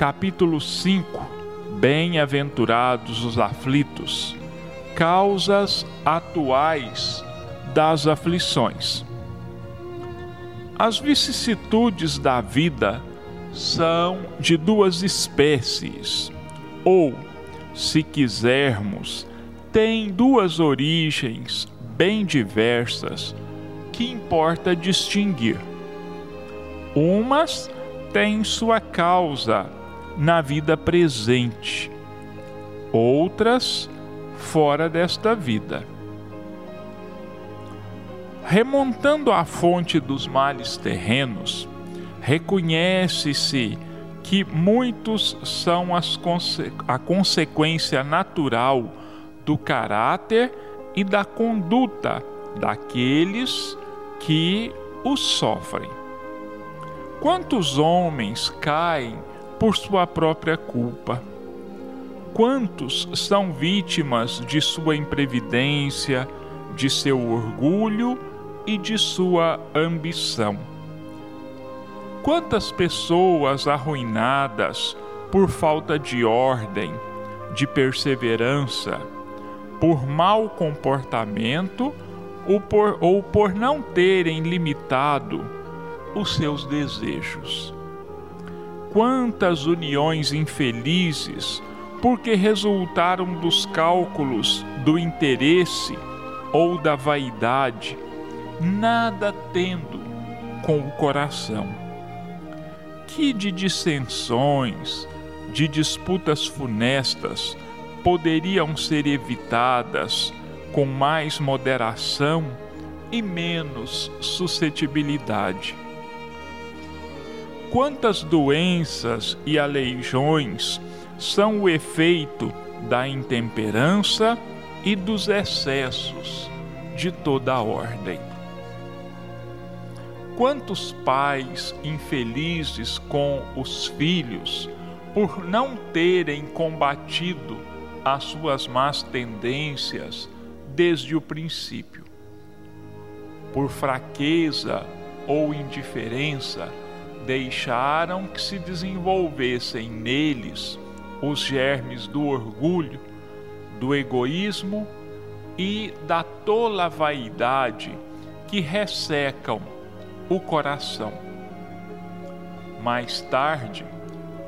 capítulo 5, Bem-aventurados os aflitos, causas atuais das aflições. As vicissitudes da vida são de duas espécies, ou, se quisermos, têm duas origens bem diversas que importa distinguir. Umas têm sua causa na vida presente, outras fora desta vida. Remontando à fonte dos males terrenos, reconhece-se que muitos são conse a consequência natural do caráter e da conduta daqueles que os sofrem. Quantos homens caem por sua própria culpa? Quantos são vítimas de sua imprevidência, de seu orgulho e de sua ambição? Quantas pessoas arruinadas por falta de ordem, de perseverança, por mau comportamento ou por, ou por não terem limitado os seus desejos. Quantas uniões infelizes porque resultaram dos cálculos do interesse ou da vaidade, nada tendo com o coração. Que de dissensões, de disputas funestas poderiam ser evitadas com mais moderação e menos suscetibilidade. Quantas doenças e aleijões são o efeito da intemperança e dos excessos de toda a ordem. Quantos pais infelizes com os filhos por não terem combatido as suas más tendências desde o princípio. Por fraqueza ou indiferença, deixaram que se desenvolvessem neles os germes do orgulho, do egoísmo e da tola vaidade que ressecam o coração. Mais tarde,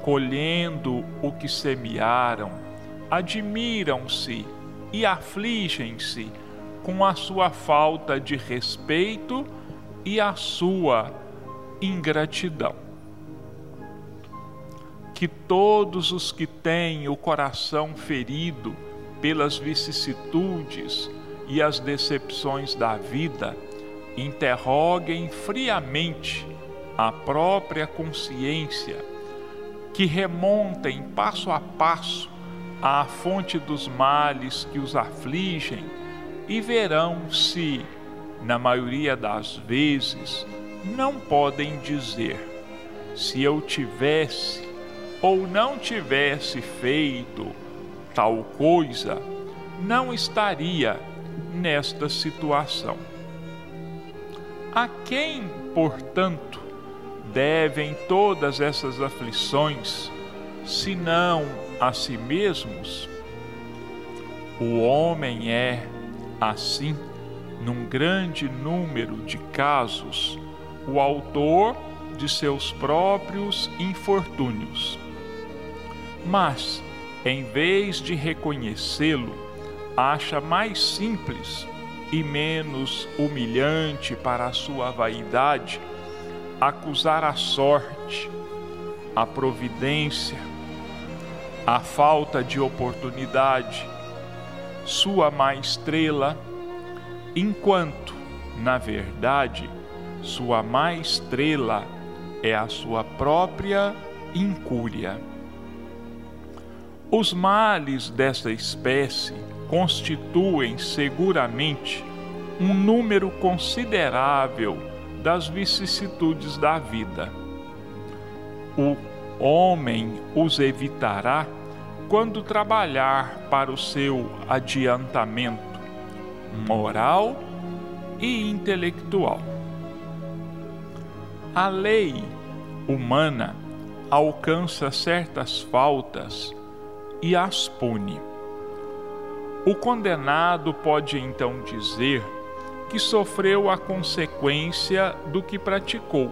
colhendo o que semearam, admiram-se e afligem-se com a sua falta de respeito e a sua ingratidão. Que todos os que têm o coração ferido pelas vicissitudes e as decepções da vida interroguem friamente a própria consciência, que remontem passo a passo à fonte dos males que os afligem e verão se, na maioria das vezes, não podem dizer: se eu tivesse ou não tivesse feito tal coisa, não estaria nesta situação. A quem, portanto, devem todas essas aflições, senão a si mesmos? O homem é, assim, num grande número de casos, o autor de seus próprios infortúnios. Mas, em vez de reconhecê-lo, acha mais simples e menos humilhante para a sua vaidade acusar a sorte, a providência, a falta de oportunidade, sua má estrela, enquanto, na verdade, sua má estrela é a sua própria incúria. Os males desta espécie constituem seguramente um número considerável das vicissitudes da vida. O homem os evitará quando trabalhar para o seu adiantamento moral e intelectual. A lei humana alcança certas faltas e as pune. O condenado pode então dizer que sofreu a consequência do que praticou.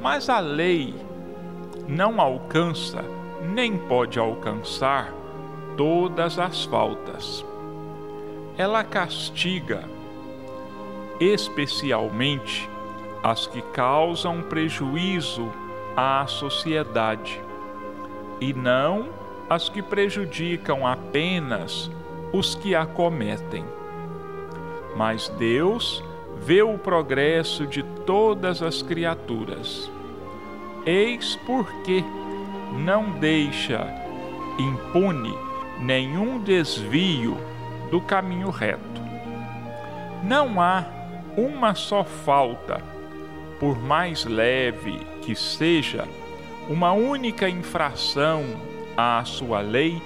Mas a lei não alcança, nem pode alcançar, todas as faltas. Ela castiga especialmente as que causam prejuízo à sociedade e não as que prejudicam apenas os que a cometem. Mas Deus vê o progresso de todas as criaturas. Eis porque não deixa impune nenhum desvio do caminho reto. Não há uma só falta, por mais leve que seja, uma única infração à sua lei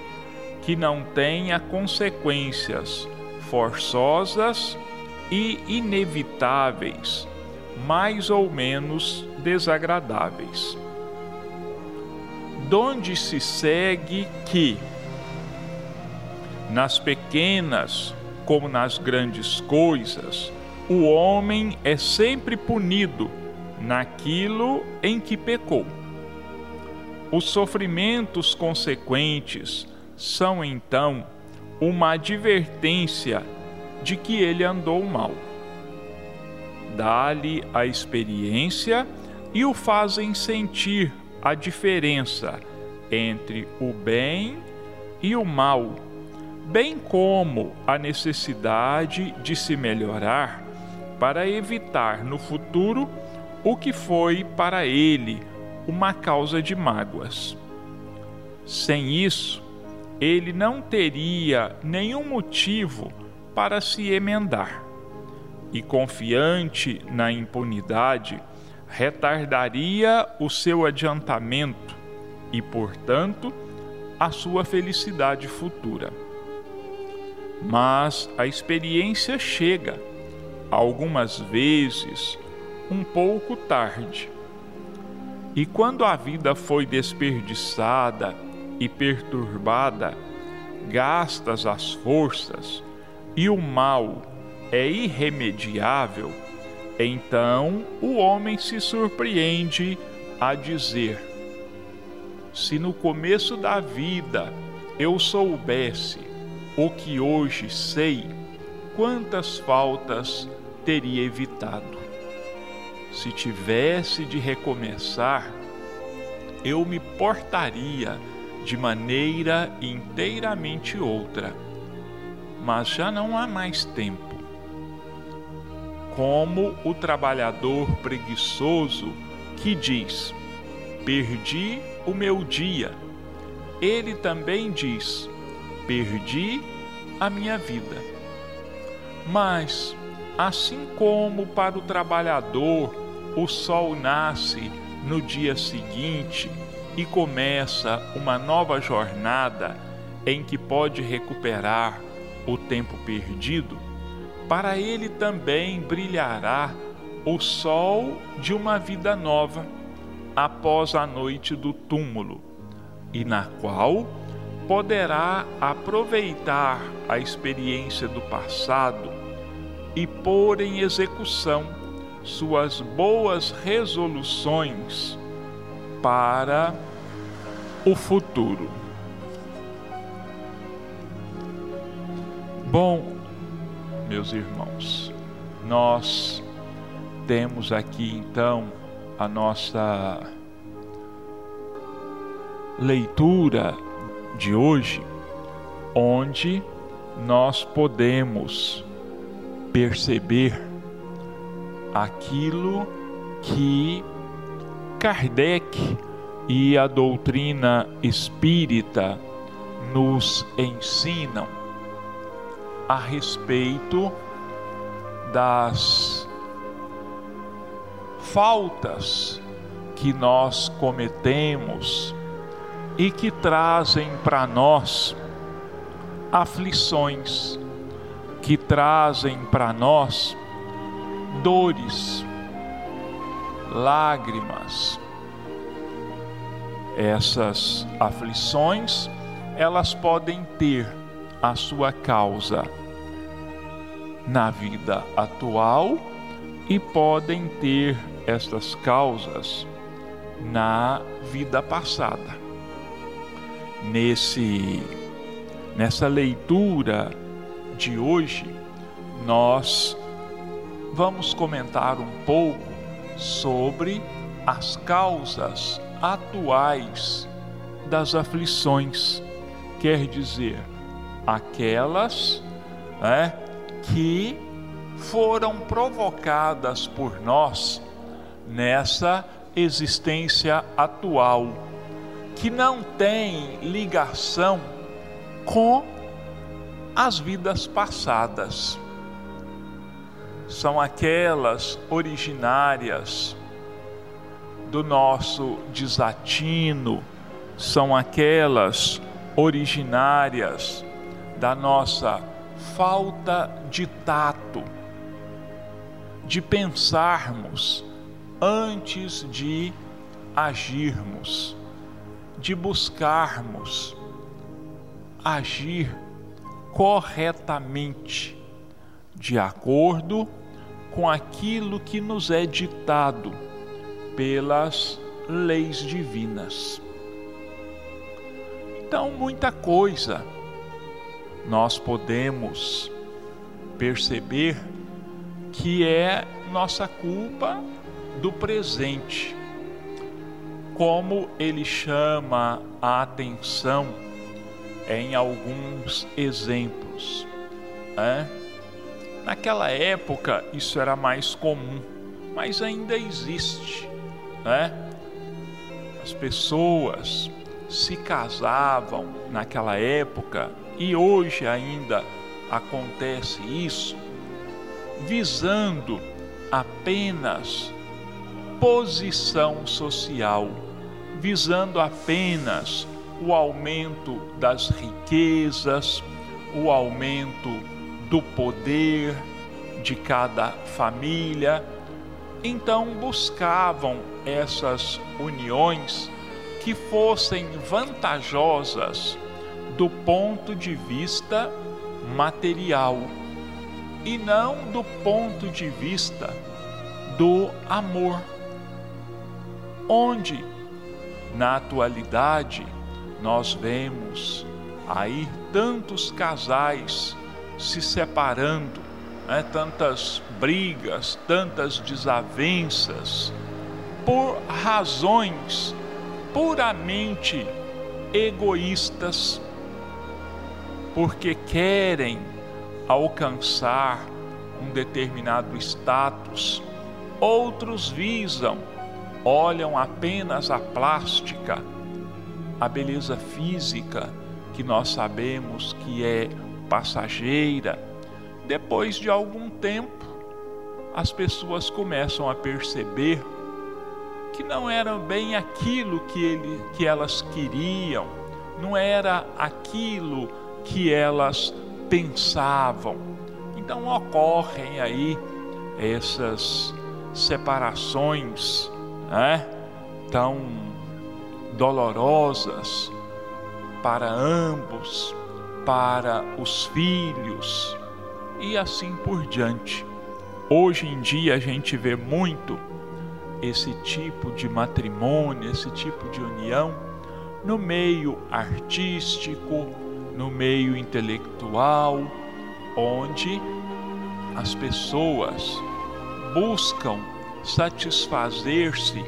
que não tenha consequências forçosas e inevitáveis, mais ou menos desagradáveis. Donde se segue que, nas pequenas como nas grandes coisas, o homem é sempre punido naquilo em que pecou. Os sofrimentos consequentes são então uma advertência de que ele andou mal. Dá-lhe a experiência e o fazem sentir a diferença entre o bem e o mal, bem como a necessidade de se melhorar para evitar no futuro o que foi para ele uma causa de mágoas. Sem isso, ele não teria nenhum motivo para se emendar, e confiante na impunidade, retardaria o seu adiantamento e, portanto, a sua felicidade futura. Mas a experiência chega, algumas vezes, um pouco tarde. E quando a vida foi desperdiçada e perturbada, gastas as forças e o mal é irremediável, então o homem se surpreende a dizer: Se no começo da vida eu soubesse o que hoje sei, quantas faltas teria evitado. Se tivesse de recomeçar, eu me portaria de maneira inteiramente outra. Mas já não há mais tempo. Como o trabalhador preguiçoso que diz: Perdi o meu dia. Ele também diz: Perdi a minha vida. Mas, assim como para o trabalhador o sol nasce no dia seguinte e começa uma nova jornada em que pode recuperar o tempo perdido, para ele também brilhará o sol de uma vida nova após a noite do túmulo, e na qual poderá aproveitar a experiência do passado e pôr em execução suas boas resoluções para o futuro. Bom, meus irmãos, nós temos aqui então a nossa leitura de hoje, onde nós podemos perceber aquilo que Kardec e a doutrina espírita nos ensinam a respeito das faltas que nós cometemos e que trazem para nós aflições, que trazem para nós dores, lágrimas, Essas aflições, elas podem ter a sua causa na vida atual e podem ter estas causas na vida passada. Nesse nessa leitura de hoje, nós vamos comentar um pouco sobre as causas atuais das aflições, quer dizer, aquelas né, que foram provocadas por nós nessa existência atual, que não tem ligação com as vidas passadas. São aquelas originárias do nosso desatino, são aquelas originárias da nossa falta de tato, de pensarmos antes de agirmos, de buscarmos agir corretamente, de acordo com aquilo que nos é ditado pelas leis divinas. Então, muita coisa nós podemos perceber que é nossa culpa do presente. Como ele chama a atenção em alguns exemplos. Né? Naquela época isso era mais comum, mas ainda existe. Né? As pessoas se casavam naquela época e hoje ainda acontece isso, visando apenas posição social, visando apenas o aumento das riquezas, o aumento do poder de cada família. Então buscavam essas uniões que fossem vantajosas do ponto de vista material e não do ponto de vista do amor. Onde, na atualidade, nós vemos aí tantos casais se separando, né? tantas brigas, tantas desavenças, por razões puramente egoístas, porque querem alcançar um determinado status, outros visam, olham apenas a plástica a beleza física, que nós sabemos que é passageira, depois de algum tempo, as pessoas começam a perceber que não era bem aquilo que, ele, que elas queriam, não era aquilo que elas pensavam. Então ocorrem aí essas separações né, tão dolorosas para ambos, para os filhos e assim por diante. Hoje em dia a gente vê muito esse tipo de matrimônio, esse tipo de união no meio artístico, no meio intelectual, onde as pessoas buscam satisfazer-se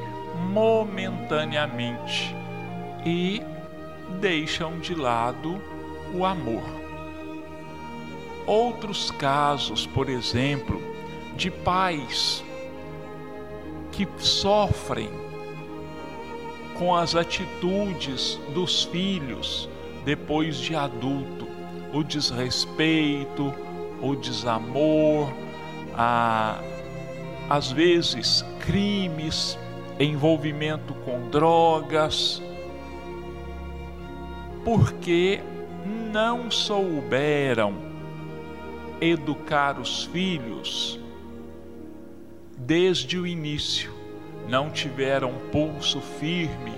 momentaneamente e deixam de lado o amor. Outros casos, por exemplo, de pais que sofrem com as atitudes dos filhos depois de adulto, o desrespeito, o desamor, a, às vezes crimes envolvimento com drogas, porque não souberam educar os filhos desde o início, não tiveram pulso firme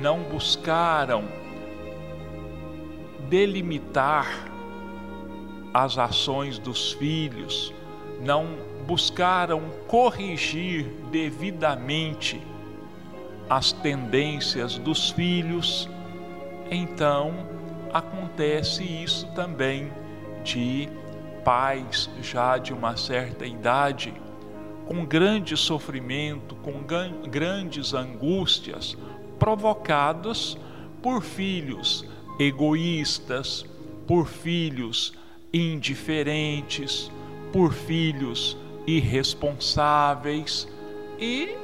não buscaram delimitar as ações dos filhos, não buscaram corrigir devidamente as tendências dos filhos, então acontece isso também de pais já de uma certa idade, com grande sofrimento, com grandes angústias provocadas por filhos egoístas, por filhos indiferentes, por filhos irresponsáveis e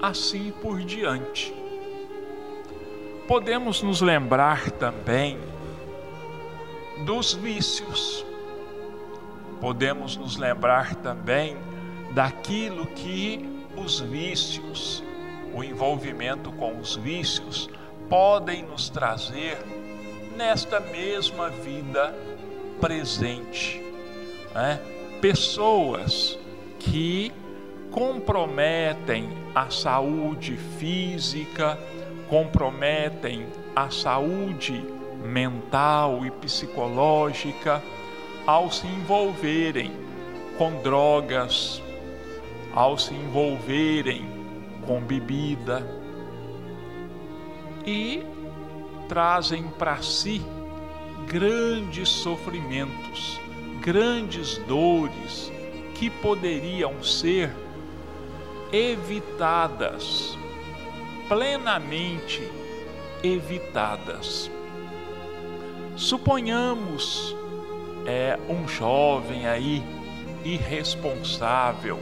assim por diante. Podemos nos lembrar também dos vícios. Podemos nos lembrar também daquilo que os vícios, o envolvimento com os vícios, podem nos trazer nesta mesma vida presente. Né? Pessoas que comprometem a saúde física, comprometem a saúde mental e psicológica ao se envolverem com drogas, ao se envolverem com bebida e trazem para si grandes sofrimentos, grandes dores que poderiam ser evitadas, plenamente evitadas. Suponhamos é um jovem aí irresponsável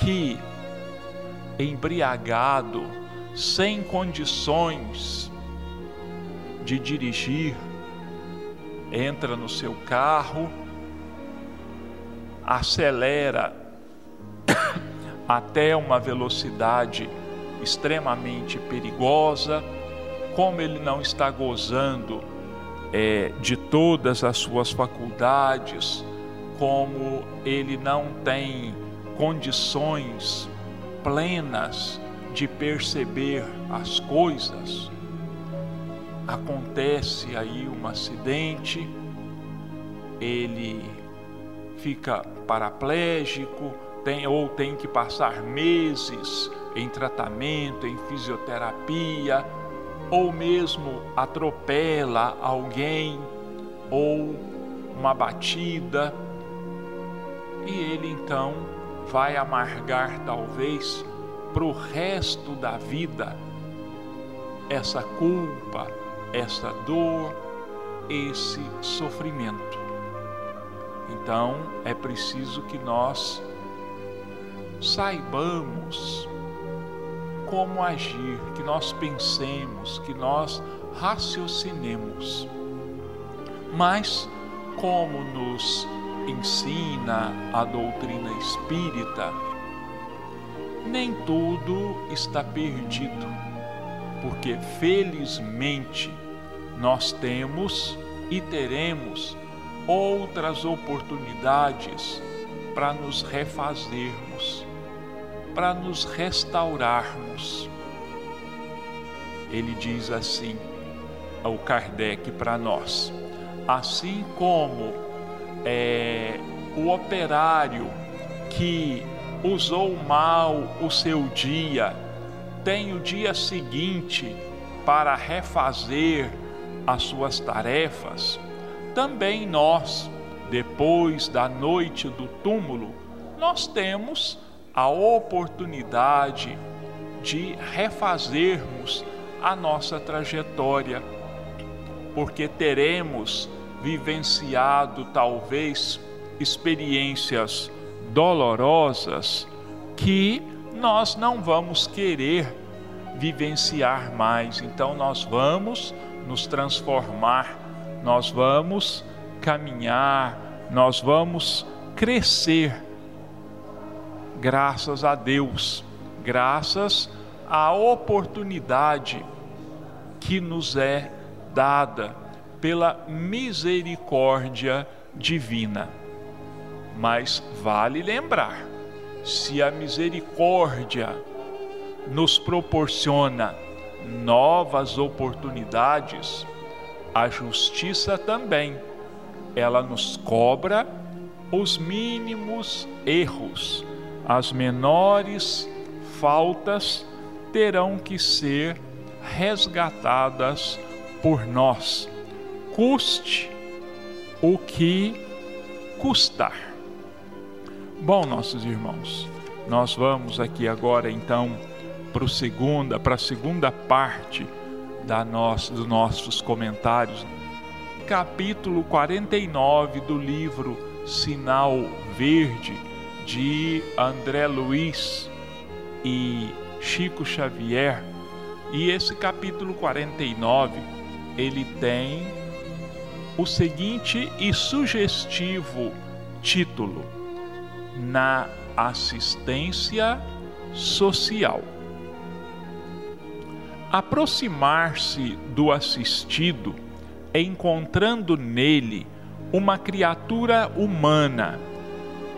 que embriagado, sem condições de dirigir, entra no seu carro, acelera até uma velocidade extremamente perigosa, como ele não está gozando é, de todas as suas faculdades, como ele não tem condições plenas de perceber as coisas, acontece aí um acidente, ele fica paraplégico, tem, ou tem que passar meses em tratamento, em fisioterapia, ou mesmo atropela alguém, ou uma batida, e ele então vai amargar talvez para o resto da vida essa culpa, essa dor, esse sofrimento. Então é preciso que nós saibamos como agir, que nós pensemos, que nós raciocinemos. Mas, como nos ensina a doutrina espírita, nem tudo está perdido porque felizmente nós temos e teremos outras oportunidades para nos refazermos, para nos restaurarmos. Ele diz assim ao Kardec para nós: assim como é, o operário que usou mal o seu dia tem o dia seguinte para refazer as suas tarefas, também nós, depois da noite do túmulo, nós temos a oportunidade de refazermos a nossa trajetória, porque teremos vivenciado talvez experiências dolorosas que nós não vamos querer vivenciar mais. Então nós vamos nos transformar, nós vamos caminhar, nós vamos crescer. Graças a Deus, graças à oportunidade que nos é dada pela misericórdia divina. Mas vale lembrar, se a misericórdia nos proporciona novas oportunidades, a justiça também. Ela nos cobra os mínimos erros, as menores faltas terão que ser resgatadas por nós, custe o que custar. Bom, nossos irmãos, nós vamos aqui agora então para a segunda, para a segunda parte da nossa, dos nossos comentários, capítulo 49 do livro Sinal Verde de André Luiz e Chico Xavier. E esse capítulo 49, ele tem o seguinte e sugestivo título: Na assistência social. Aproximar-se do assistido, encontrando nele uma criatura humana,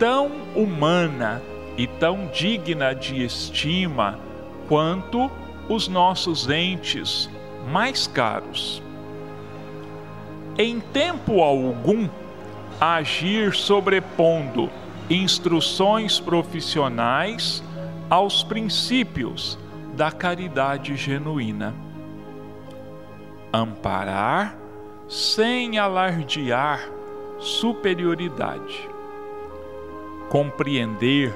tão humana e tão digna de estima quanto os nossos entes mais caros. Em tempo algum, agir sobrepondo instruções profissionais aos princípios da caridade genuína. Amparar sem alardear superioridade. Compreender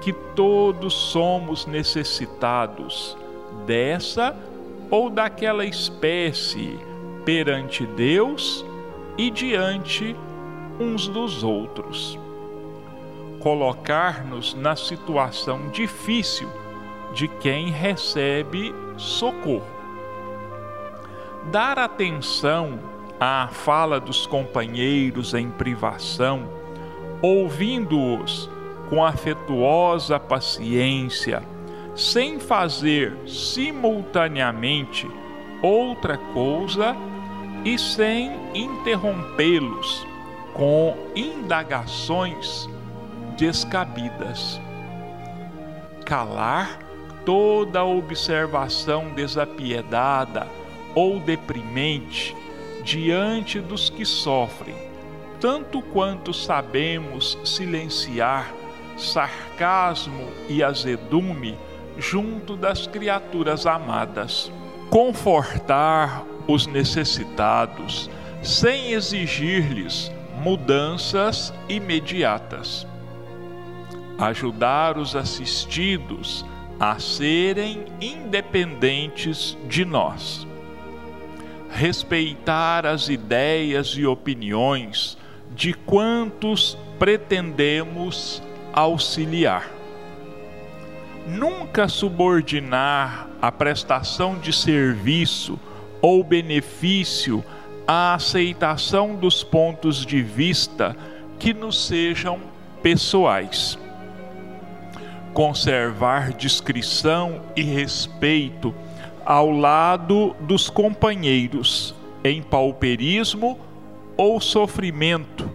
que todos somos necessitados dessa ou daquela espécie perante Deus e diante uns dos outros. Colocar-nos na situação difícil de quem recebe socorro. Dar atenção à fala dos companheiros em privação, ouvindo-os com afetuosa paciência, sem fazer simultaneamente outra coisa e sem interrompê-los com indagações descabidas. Calar toda observação desapiedada ou deprimente diante dos que sofrem, tanto quanto sabemos silenciar sarcasmo e azedume junto das criaturas amadas. Confortar os necessitados sem exigir-lhes mudanças imediatas. Ajudar os assistidos a serem independentes de nós. Respeitar as ideias e opiniões de quantos pretendemos auxiliar. Nunca subordinar a prestação de serviço ou benefício à aceitação dos pontos de vista que nos sejam pessoais. Conservar discrição e respeito ao lado dos companheiros em pauperismo ou sofrimento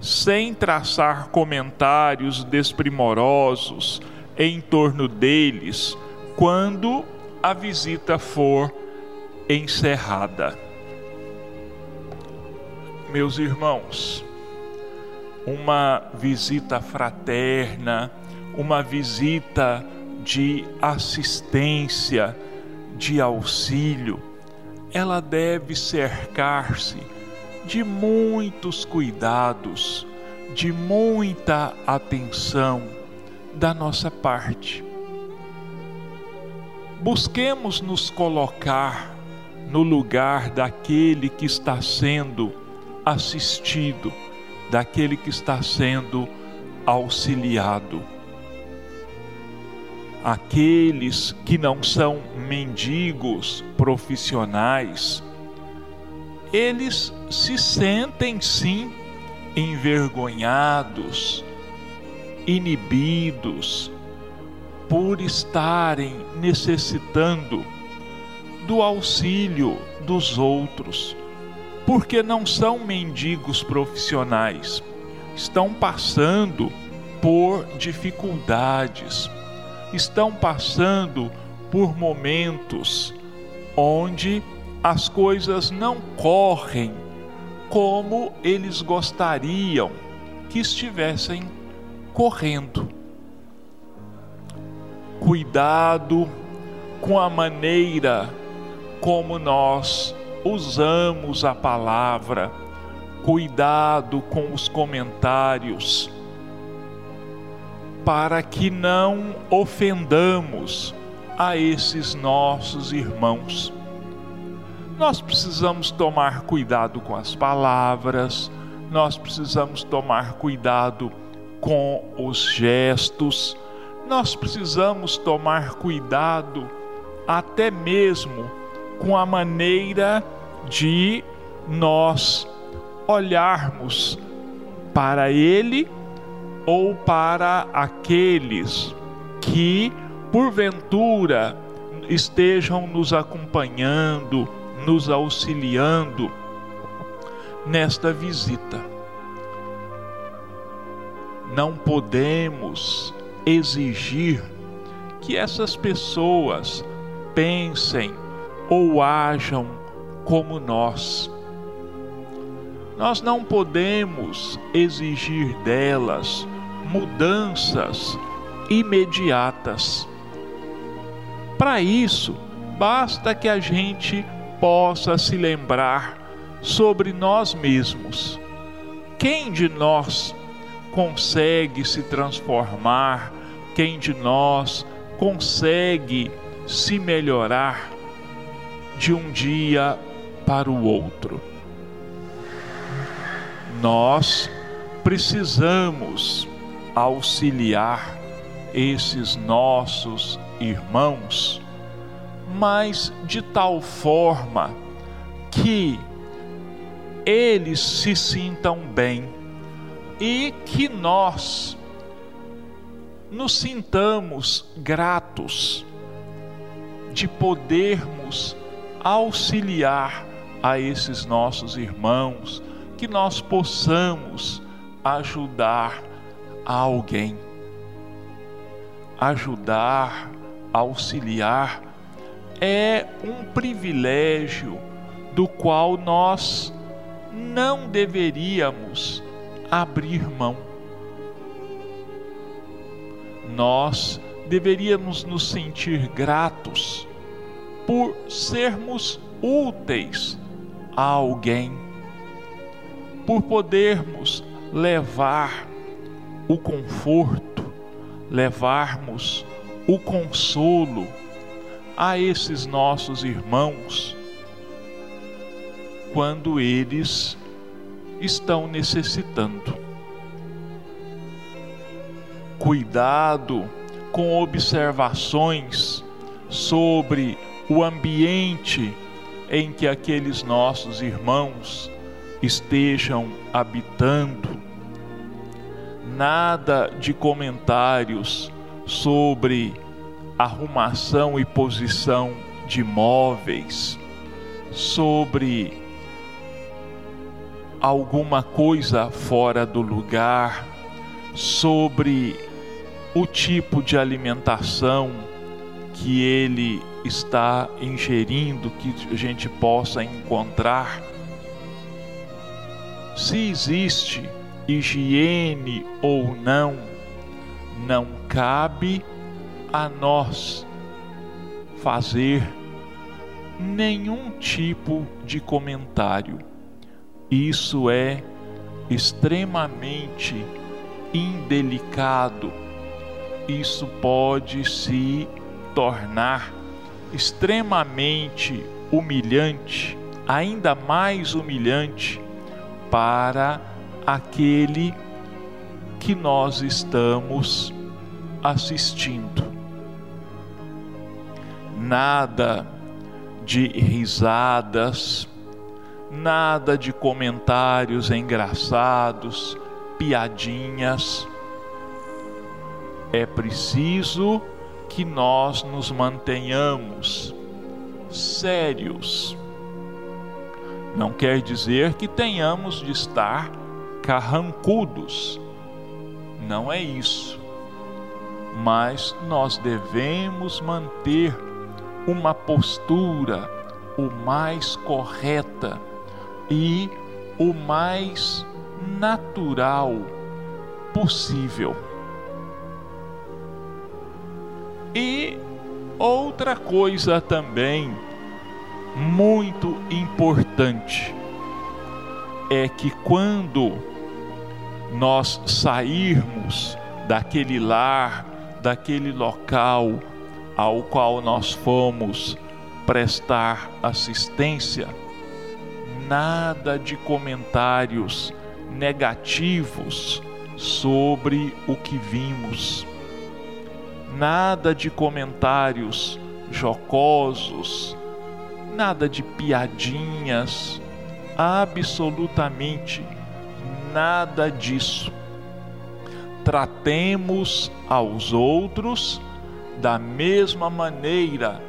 sem traçar comentários desprimorosos em torno deles quando a visita for encerrada. Meus irmãos, uma visita fraterna, uma visita de assistência, de auxílio, ela deve cercar-se de muitos cuidados, de muita atenção da nossa parte. Busquemos nos colocar no lugar daquele que está sendo assistido, daquele que está sendo auxiliado. Aqueles que não são mendigos profissionais, eles se sentem sim envergonhados, inibidos, por estarem necessitando do auxílio dos outros, porque não são mendigos profissionais, estão passando por dificuldades, estão passando por momentos onde as coisas não correm como eles gostariam que estivessem correndo. Cuidado com a maneira como nós usamos a palavra, cuidado com os comentários, para que não ofendamos a esses nossos irmãos. Nós precisamos tomar cuidado com as palavras, nós precisamos tomar cuidado com os gestos, nós precisamos tomar cuidado até mesmo com a maneira de nós olharmos para Ele ou para aqueles que porventura estejam nos acompanhando, nos auxiliando nesta visita. Não podemos exigir que essas pessoas pensem ou ajam como nós. Nós não podemos exigir delas mudanças imediatas. Para isso, basta que a gente possa se lembrar sobre nós mesmos. Quem de nós consegue se transformar? Quem de nós consegue se melhorar de um dia para o outro? Nós precisamos auxiliar esses nossos irmãos, mas de tal forma que eles se sintam bem e que nós nos sintamos gratos de podermos auxiliar a esses nossos irmãos, que nós possamos ajudar alguém ajudar, auxiliar, é um privilégio do qual nós não deveríamos abrir mão. Nós deveríamos nos sentir gratos por sermos úteis a alguém, por podermos levar o conforto levarmos o consolo a esses nossos irmãos quando eles estão necessitando. Cuidado com observações sobre o ambiente em que aqueles nossos irmãos estejam habitando nada de comentários sobre arrumação e posição de móveis, sobre alguma coisa fora do lugar, sobre o tipo de alimentação que ele está ingerindo, que a gente possa encontrar. Se existe higiene ou não, não cabe a nós fazer nenhum tipo de comentário. Isso é extremamente indelicado. Isso pode se tornar extremamente humilhante, ainda mais humilhante para aquele que nós estamos assistindo. Nada de risadas, nada de comentários engraçados, piadinhas. É preciso que nós nos mantenhamos sérios. Não quer dizer que tenhamos de estar carrancudos. Não é isso. Mas nós devemos manter uma postura o mais correta e o mais natural possível. E outra coisa também muito importante é que quando nós sairmos daquele lar, daquele local ao qual nós fomos prestar assistência, nada de comentários negativos sobre o que vimos, nada de comentários jocosos, nada de piadinhas, absolutamente nada disso. Tratemos aos outros da mesma maneira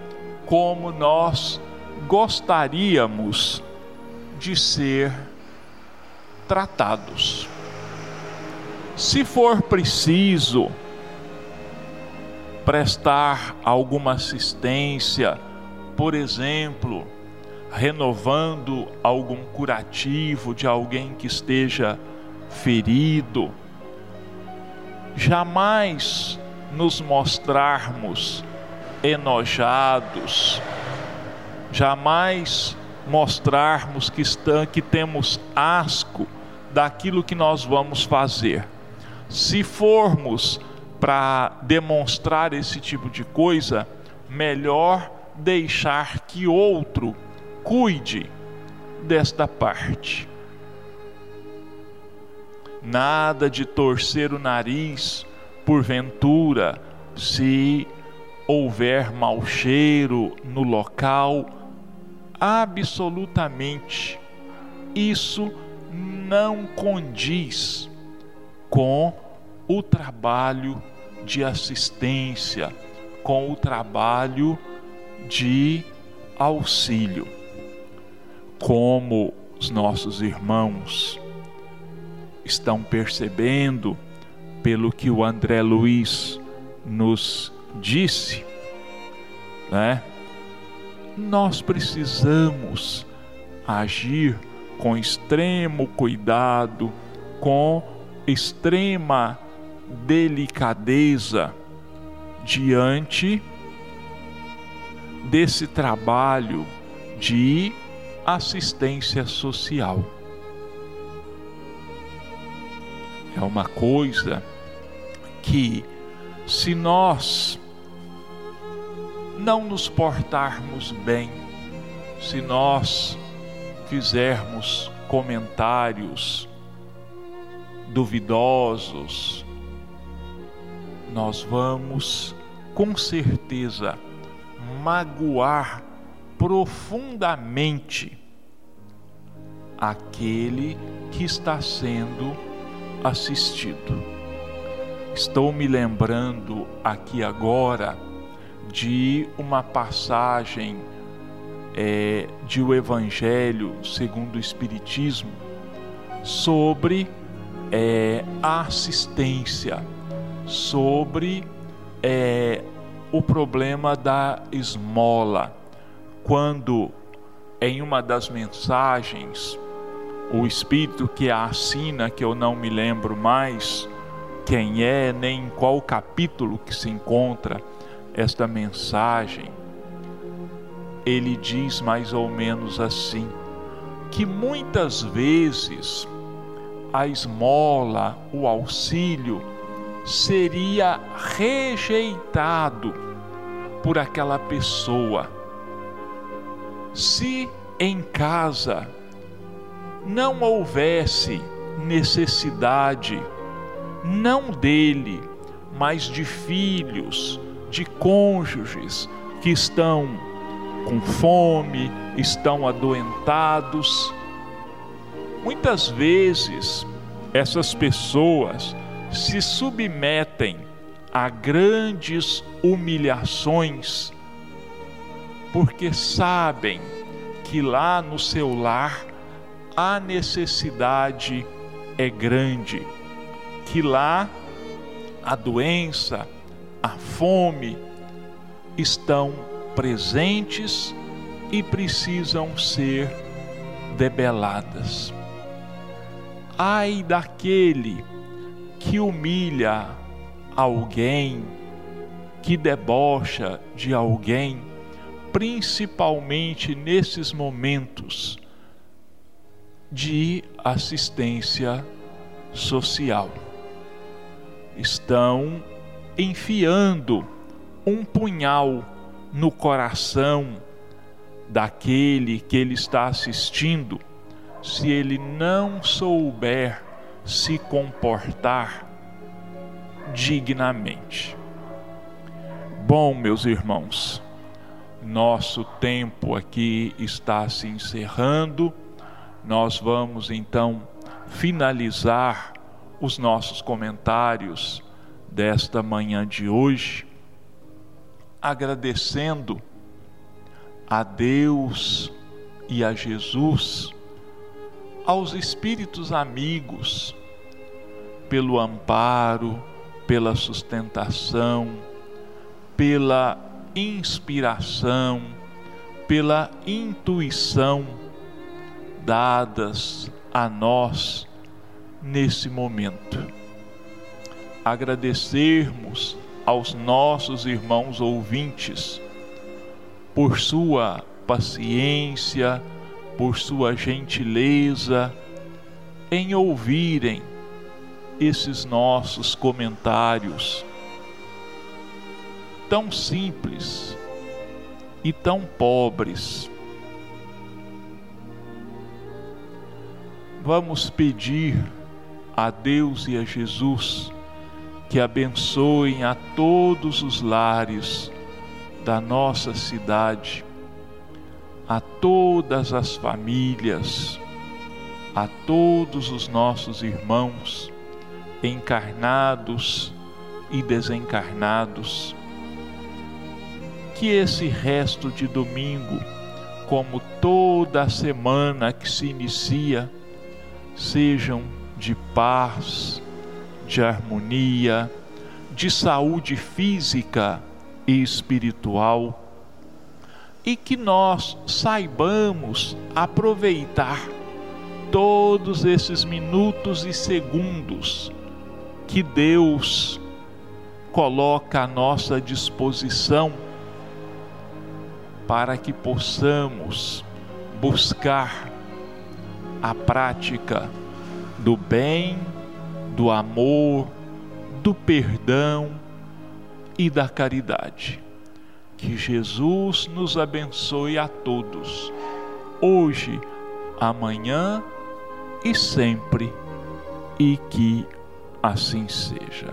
como nós gostaríamos de ser tratados. Se for preciso prestar alguma assistência, por exemplo, renovando algum curativo de alguém que esteja ferido, jamais nos mostrarmos enojados, jamais mostrarmos que, está, que temos asco daquilo que nós vamos fazer. Se formos para demonstrar esse tipo de coisa, melhor deixar que outro cuide desta parte. Nada de torcer o nariz, porventura, se houver mau cheiro no local, absolutamente isso não condiz com o trabalho de assistência, com o trabalho de auxílio. Como os nossos irmãos estão percebendo, pelo que o André Luiz nos disse, né? Nós precisamos agir com extremo cuidado, com extrema delicadeza diante desse trabalho de assistência social. É uma coisa que, se nós não nos portarmos bem, se nós fizermos comentários duvidosos, nós vamos com certeza magoar profundamente aquele que está sendo assistido. Estou me lembrando aqui agora de uma passagem é, de o Evangelho segundo o Espiritismo sobre é, assistência, sobre é, o problema da esmola. Quando em uma das mensagens o Espírito que a assina, que eu não me lembro mais quem é, nem em qual capítulo que se encontra esta mensagem, ele diz mais ou menos assim: que muitas vezes a esmola, o auxílio, seria rejeitado por aquela pessoa. Se em casa não houvesse necessidade, não dele, mas de filhos, de cônjuges que estão com fome, estão adoentados. Muitas vezes essas pessoas se submetem a grandes humilhações porque sabem que lá no seu lar a necessidade é grande, que lá a doença, a fome estão presentes e precisam ser debeladas. Ai daquele que humilha alguém, que debocha de alguém, principalmente nesses momentos de assistência social. Estão enfiando um punhal no coração daquele que ele está assistindo, se ele não souber se comportar dignamente. Bom, meus irmãos, nosso tempo aqui está se encerrando. Nós vamos então finalizar os nossos comentários desta manhã de hoje, agradecendo a Deus e a Jesus, aos espíritos amigos, pelo amparo, pela sustentação, pela inspiração, pela intuição dadas a nós nesse momento. Agradecermos aos nossos irmãos ouvintes por sua paciência, por sua gentileza em ouvirem esses nossos comentários tão simples e tão pobres. Vamos pedir a Deus e a Jesus que abençoem a todos os lares da nossa cidade, a todas as famílias, a todos os nossos irmãos, encarnados e desencarnados. Que esse resto de domingo, como toda a semana que se inicia, sejam de paz, de harmonia, de saúde física e espiritual, e que nós saibamos aproveitar todos esses minutos e segundos que Deus coloca à nossa disposição para que possamos buscar a prática do bem, do amor, do perdão e da caridade. Que Jesus nos abençoe a todos, hoje, amanhã e sempre, e que assim seja.